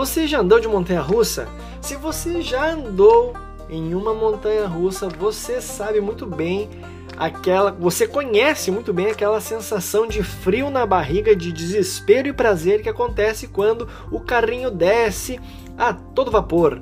Você já andou de montanha russa? Se você já andou em uma montanha russa, você sabe muito bem aquela, você conhece muito bem aquela sensação de frio na barriga, de desespero e prazer que acontece quando o carrinho desce a todo vapor.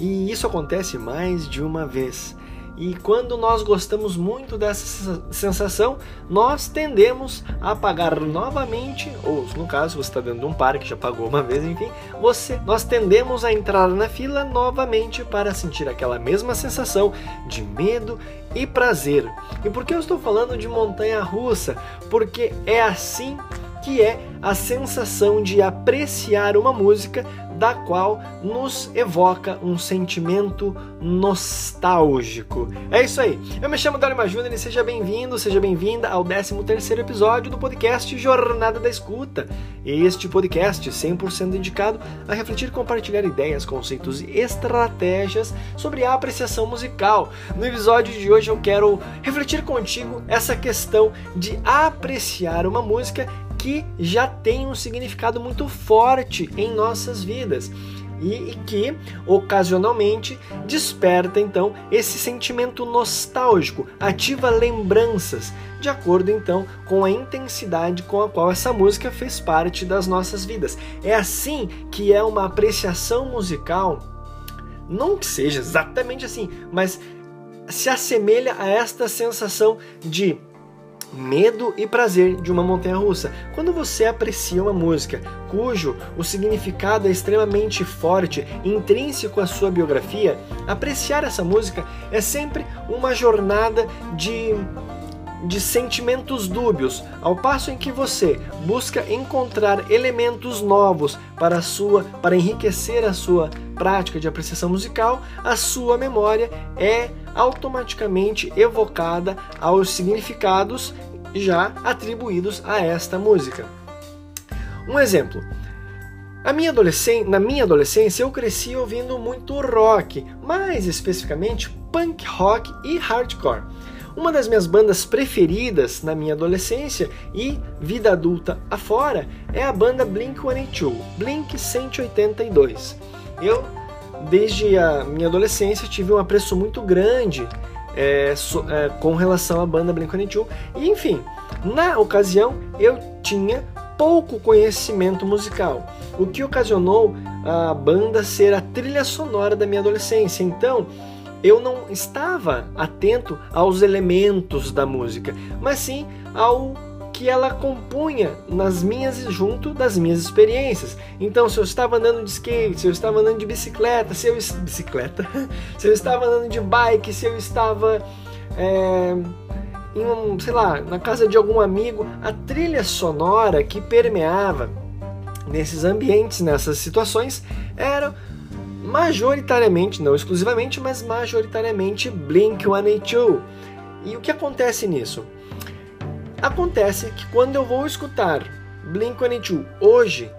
E isso acontece mais de uma vez. E quando nós gostamos muito dessa sensação, nós tendemos a pagar novamente, ou no caso você está dentro de um parque, já pagou uma vez, enfim, você, nós tendemos a entrar na fila novamente para sentir aquela mesma sensação de medo e prazer. E por que eu estou falando de montanha russa? Porque é assim que é a sensação de apreciar uma música da qual nos evoca um sentimento nostálgico. É isso aí. Eu me chamo Dario Júnior e seja bem-vindo, seja bem-vinda ao 13º episódio do podcast Jornada da Escuta. Este podcast 100% dedicado a refletir e compartilhar ideias, conceitos e estratégias sobre a apreciação musical. No episódio de hoje eu quero refletir contigo essa questão de apreciar uma música que já tem um significado muito forte em nossas vidas e, que ocasionalmente desperta então esse sentimento nostálgico, ativa lembranças, de acordo então com a intensidade com a qual essa música fez parte das nossas vidas. É assim que é uma apreciação musical, não que seja exatamente assim, mas se assemelha a esta sensação de medo e prazer de uma montanha russa. Quando você aprecia uma música cujo o significado é extremamente forte, intrínseco à sua biografia, apreciar essa música é sempre uma jornada de de sentimentos dúbios, ao passo em que você busca encontrar elementos novos para sua para enriquecer a sua prática de apreciação musical, a sua memória é automaticamente evocada aos significados já atribuídos a esta música. Um exemplo. Minha na minha adolescência eu cresci ouvindo muito rock, mais especificamente punk rock e hardcore. Uma das minhas bandas preferidas na minha adolescência e vida adulta afora é a banda Blink-182, Blink 182. Eu, desde a minha adolescência, tive um apreço muito grande é, so, é, com relação à banda Blink-182. E enfim, na ocasião eu tinha pouco conhecimento musical, o que ocasionou a banda ser a trilha sonora da minha adolescência. Então, eu não estava atento aos elementos da música, mas sim ao que ela compunha nas minhas junto das minhas experiências. Então, se eu estava andando de skate, se eu estava andando de bicicleta, se eu bicicleta, se eu estava andando de bike, se eu estava é, em um, sei lá, na casa de algum amigo, a trilha sonora que permeava nesses ambientes, nessas situações, era majoritariamente, não exclusivamente, mas majoritariamente Blink-182. E o que acontece nisso? Acontece que quando eu vou escutar Blink-182 hoje,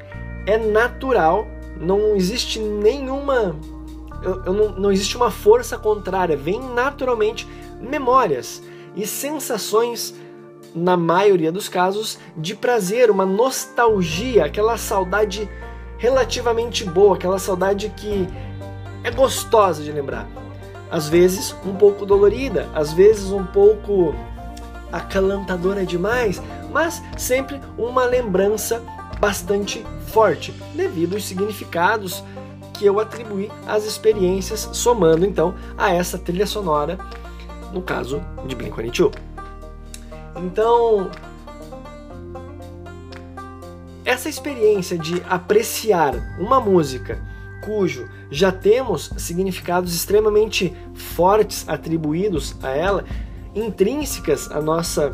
é natural, não existe nenhuma eu, eu não, não existe uma força contrária, vem naturalmente memórias e sensações na maioria dos casos, de prazer, uma nostalgia, aquela saudade relativamente boa, aquela saudade que é gostosa de lembrar. Às vezes um pouco dolorida, às vezes um pouco acalantadora demais, mas sempre uma lembrança bastante forte, devido aos significados que eu atribuí às experiências, somando então a essa trilha sonora, no caso de Blink-182. Então, essa experiência de apreciar uma música cujo já temos significados extremamente fortes atribuídos a ela, intrínsecas à nossa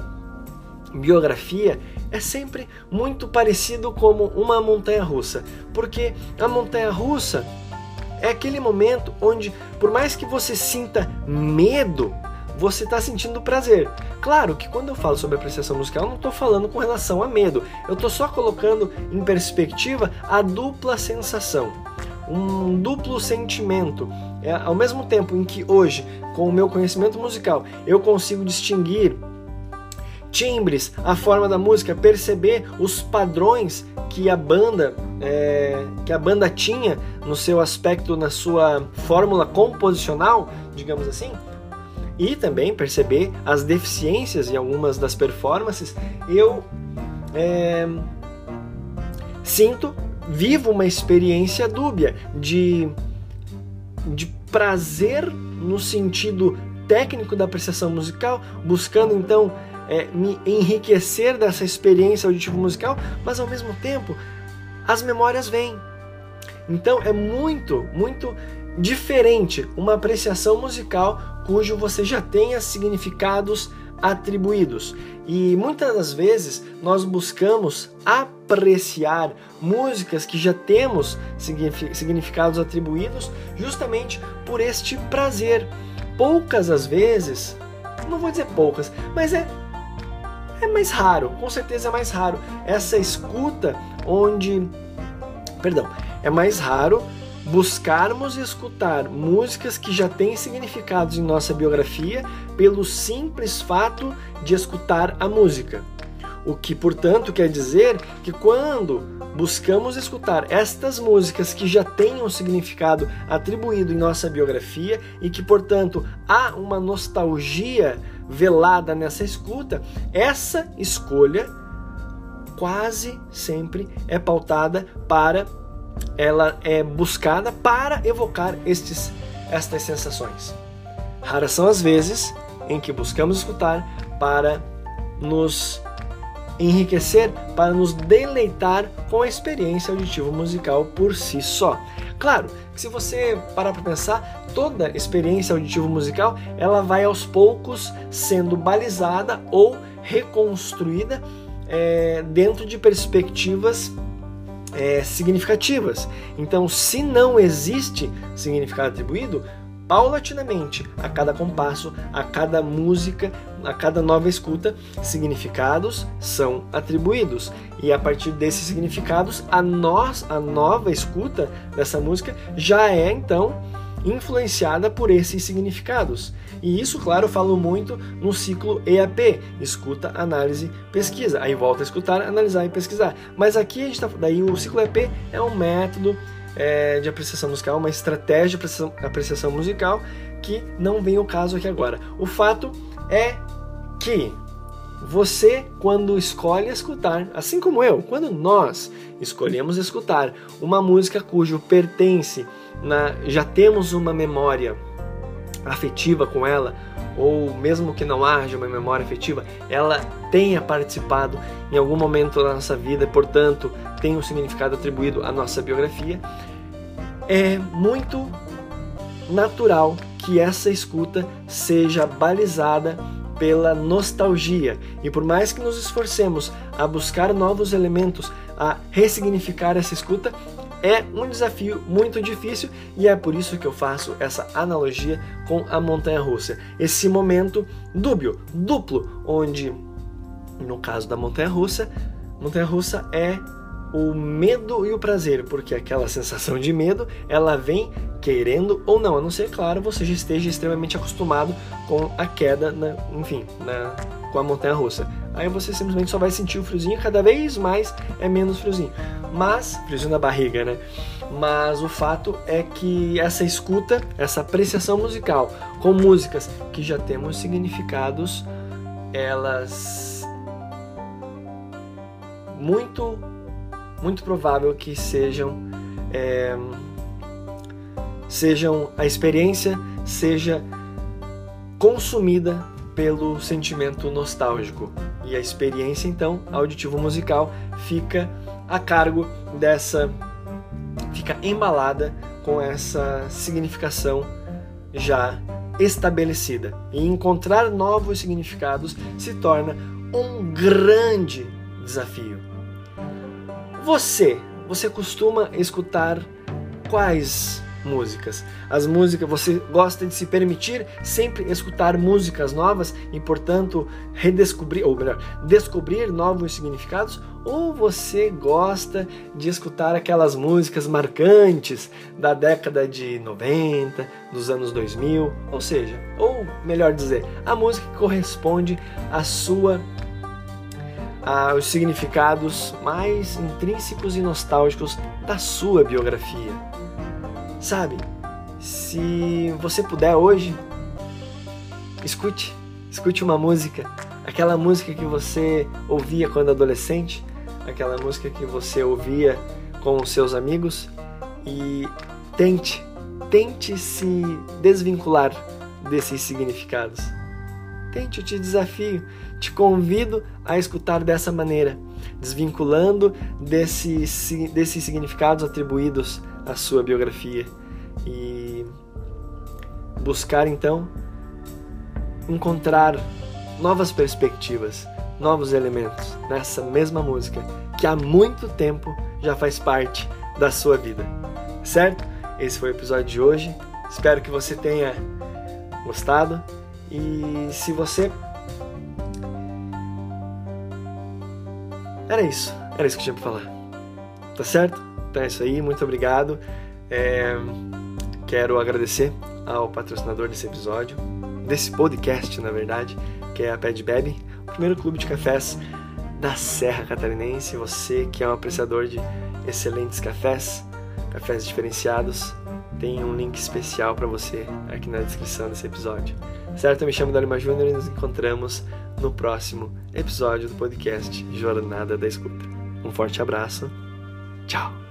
biografia, é sempre muito parecido como uma montanha russa, porque a montanha russa é aquele momento onde, por mais que você sinta medo você está sentindo prazer. Claro que quando eu falo sobre apreciação musical, eu não estou falando com relação a medo, eu estou só colocando em perspectiva a dupla sensação, um duplo sentimento. É, ao mesmo tempo em que hoje, com o meu conhecimento musical, eu consigo distinguir timbres, a forma da música, perceber os padrões que a banda é, que a banda tinha no seu aspecto, na sua fórmula composicional, digamos assim, e também perceber as deficiências em algumas das performances, eu é, sinto, vivo uma experiência dúbia de, de prazer no sentido técnico da apreciação musical, buscando então é, me enriquecer dessa experiência auditiva musical, mas ao mesmo tempo as memórias vêm. Então é muito, muito diferente uma apreciação musical cujo você já tenha significados atribuídos. E muitas das vezes nós buscamos apreciar músicas que já temos significados atribuídos justamente por este prazer. Poucas as vezes, não vou dizer poucas, mas é é mais raro, com certeza é mais raro essa escuta onde perdão, é mais raro buscarmos escutar músicas que já têm significados em nossa biografia pelo simples fato de escutar a música. O que, portanto, quer dizer que quando buscamos escutar estas músicas que já têm um significado atribuído em nossa biografia e que, portanto, há uma nostalgia velada nessa escuta, essa escolha quase sempre é pautada para ela é buscada para evocar estes, estas sensações. Raras são as vezes em que buscamos escutar para nos enriquecer, para nos deleitar com a experiência auditiva musical por si só. Claro, que se você parar para pensar, toda experiência auditiva musical ela vai aos poucos sendo balizada ou reconstruída é, dentro de perspectivas é, significativas. Então, se não existe significado atribuído, paulatinamente, a cada compasso, a cada música, a cada nova escuta, significados são atribuídos. E a partir desses significados, a nós, a nova escuta dessa música já é então influenciada por esses significados. E isso, claro, eu falo muito no ciclo EAP, escuta, análise, pesquisa. Aí volta a escutar, analisar e pesquisar. Mas aqui a gente tá, daí o ciclo EAP é um método é, de apreciação musical, uma estratégia de apreciação, apreciação musical que não vem o caso aqui agora. O fato é que você, quando escolhe escutar, assim como eu, quando nós escolhemos escutar uma música cujo pertence, na, já temos uma memória afetiva com ela, ou mesmo que não haja uma memória afetiva, ela tenha participado em algum momento da nossa vida, portanto, tem um significado atribuído à nossa biografia, é muito natural que essa escuta seja balizada pela nostalgia. E por mais que nos esforcemos a buscar novos elementos, a ressignificar essa escuta, é um desafio muito difícil e é por isso que eu faço essa analogia com a montanha russa. Esse momento dúbio, duplo, onde no caso da montanha russa, montanha russa é o medo e o prazer, porque aquela sensação de medo, ela vem querendo ou não, a não ser, claro, você já esteja extremamente acostumado com a queda, na, enfim, na, com a montanha russa. Aí você simplesmente só vai sentir o friozinho, cada vez mais é menos friozinho. Mas, friozinho na barriga, né? Mas o fato é que essa escuta, essa apreciação musical com músicas que já temos significados, elas muito muito provável que sejam é, sejam a experiência seja consumida pelo sentimento nostálgico e a experiência então auditivo musical fica a cargo dessa fica embalada com essa significação já estabelecida. E encontrar novos significados se torna um grande desafio. Você, você costuma escutar quais músicas? As músicas, você gosta de se permitir sempre escutar músicas novas e, portanto, redescobrir, ou melhor, descobrir novos significados? Ou você gosta de escutar aquelas músicas marcantes da década de 90, dos anos 2000, ou seja, ou melhor dizer, a música que corresponde à sua ah, os significados mais intrínsecos e nostálgicos da sua biografia. Sabe, se você puder hoje, escute, escute uma música, aquela música que você ouvia quando adolescente, aquela música que você ouvia com os seus amigos e tente, tente se desvincular desses significados. Tente, eu te desafio, te convido a escutar dessa maneira, desvinculando desses, desses significados atribuídos à sua biografia e buscar então encontrar novas perspectivas, novos elementos nessa mesma música que há muito tempo já faz parte da sua vida. Certo? Esse foi o episódio de hoje. Espero que você tenha gostado e se você. Era isso. Era isso que eu tinha pra falar. Tá certo? Então é isso aí. Muito obrigado. É... Quero agradecer ao patrocinador desse episódio, desse podcast, na verdade, que é a Pad Bebe, o primeiro clube de cafés da Serra Catarinense. Você que é um apreciador de excelentes cafés, cafés diferenciados, tem um link especial para você aqui na descrição desse episódio. Certo? Eu me chamo Dalima Júnior e nos encontramos no próximo episódio do podcast Jornada da Escuta. Um forte abraço. Tchau!